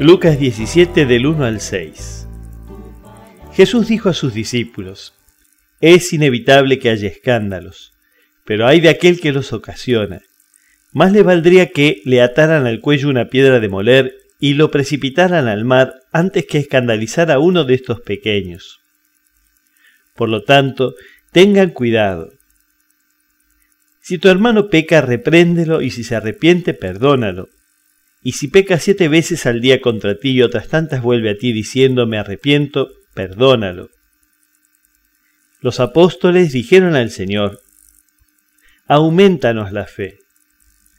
Lucas 17 del 1 al 6. Jesús dijo a sus discípulos, es inevitable que haya escándalos, pero hay de aquel que los ocasiona. Más le valdría que le ataran al cuello una piedra de moler y lo precipitaran al mar antes que escandalizar a uno de estos pequeños. Por lo tanto, tengan cuidado. Si tu hermano peca, repréndelo y si se arrepiente, perdónalo y si peca siete veces al día contra ti y otras tantas vuelve a ti diciendo me arrepiento, perdónalo. Los apóstoles dijeron al Señor, aumentanos la fe.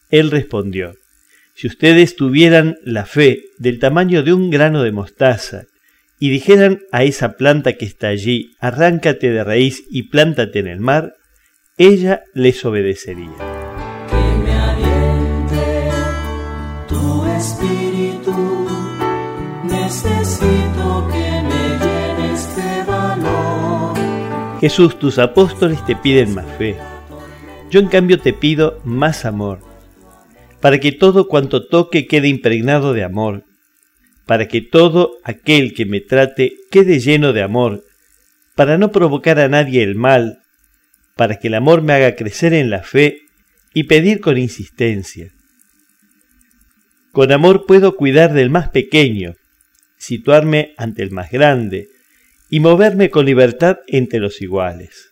Él respondió, si ustedes tuvieran la fe del tamaño de un grano de mostaza, y dijeran a esa planta que está allí, arráncate de raíz y plántate en el mar, ella les obedecería. Espíritu, necesito que me de valor. Jesús, tus apóstoles te piden más fe. Yo en cambio te pido más amor, para que todo cuanto toque quede impregnado de amor, para que todo aquel que me trate quede lleno de amor, para no provocar a nadie el mal, para que el amor me haga crecer en la fe y pedir con insistencia. Con amor puedo cuidar del más pequeño, situarme ante el más grande y moverme con libertad entre los iguales.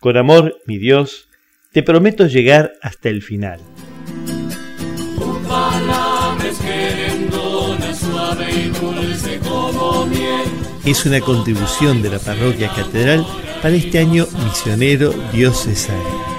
Con amor, mi Dios, te prometo llegar hasta el final. Es una contribución de la parroquia catedral para este año misionero diocesano.